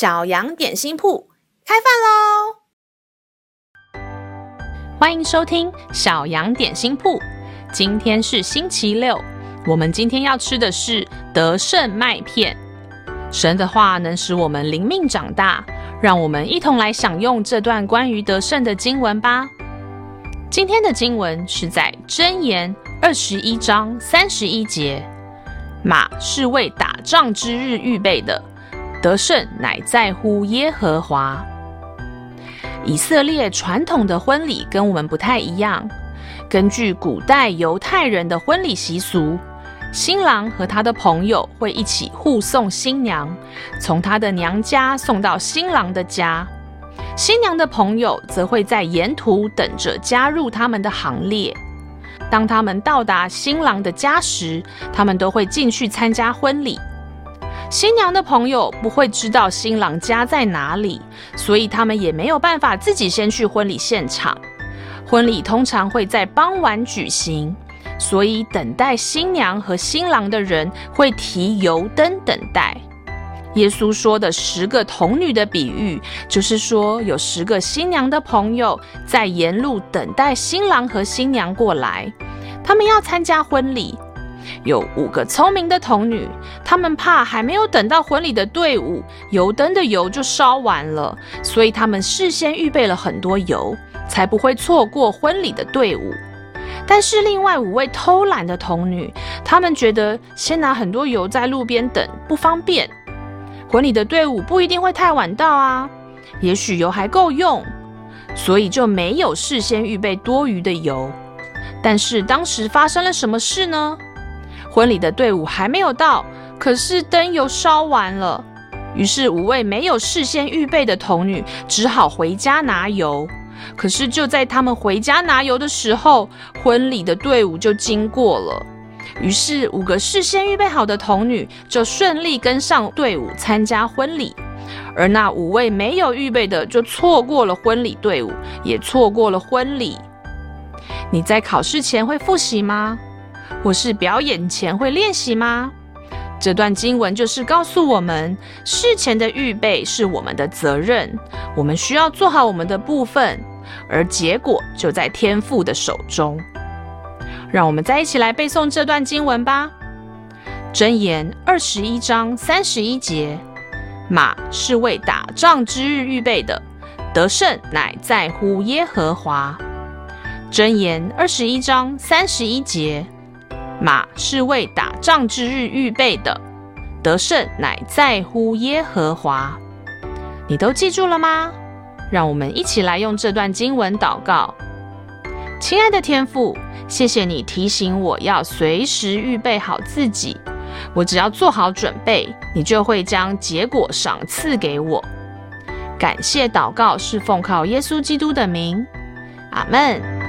小羊点心铺开饭喽！欢迎收听小羊点心铺。今天是星期六，我们今天要吃的是得胜麦片。神的话能使我们灵命长大，让我们一同来享用这段关于得胜的经文吧。今天的经文是在箴言二十一章三十一节。马是为打仗之日预备的，得胜乃在乎耶和华。以色列传统的婚礼跟我们不太一样。根据古代犹太人的婚礼习俗，新郎和他的朋友会一起护送新娘，从他的娘家送到新郎的家。新娘的朋友则会在沿途等着加入他们的行列。当他们到达新郎的家时，他们都会进去参加婚礼。新娘的朋友不会知道新郎家在哪里，所以他们也没有办法自己先去婚礼现场。婚礼通常会在傍晚举行，所以等待新娘和新郎的人会提油灯等待。耶稣说的十个童女的比喻，就是说有十个新娘的朋友在沿路等待新郎和新娘过来，他们要参加婚礼。有五个聪明的童女，他们怕还没有等到婚礼的队伍，油灯的油就烧完了，所以他们事先预备了很多油，才不会错过婚礼的队伍。但是另外五位偷懒的童女，他们觉得先拿很多油在路边等不方便。婚礼的队伍不一定会太晚到啊，也许油还够用，所以就没有事先预备多余的油。但是当时发生了什么事呢？婚礼的队伍还没有到，可是灯油烧完了，于是五位没有事先预备的童女只好回家拿油。可是就在他们回家拿油的时候，婚礼的队伍就经过了。于是，五个事先预备好的童女就顺利跟上队伍参加婚礼，而那五位没有预备的就错过了婚礼队伍，也错过了婚礼。你在考试前会复习吗？或是表演前会练习吗？这段经文就是告诉我们，事前的预备是我们的责任，我们需要做好我们的部分，而结果就在天父的手中。让我们再一起来背诵这段经文吧。箴言二十一章三十一节：马是为打仗之日预备的，得胜乃在乎耶和华。箴言二十一章三十一节：马是为打仗之日预备的，得胜乃在乎耶和华。你都记住了吗？让我们一起来用这段经文祷告。亲爱的天父，谢谢你提醒我要随时预备好自己。我只要做好准备，你就会将结果赏赐给我。感谢祷告是奉靠耶稣基督的名，阿门。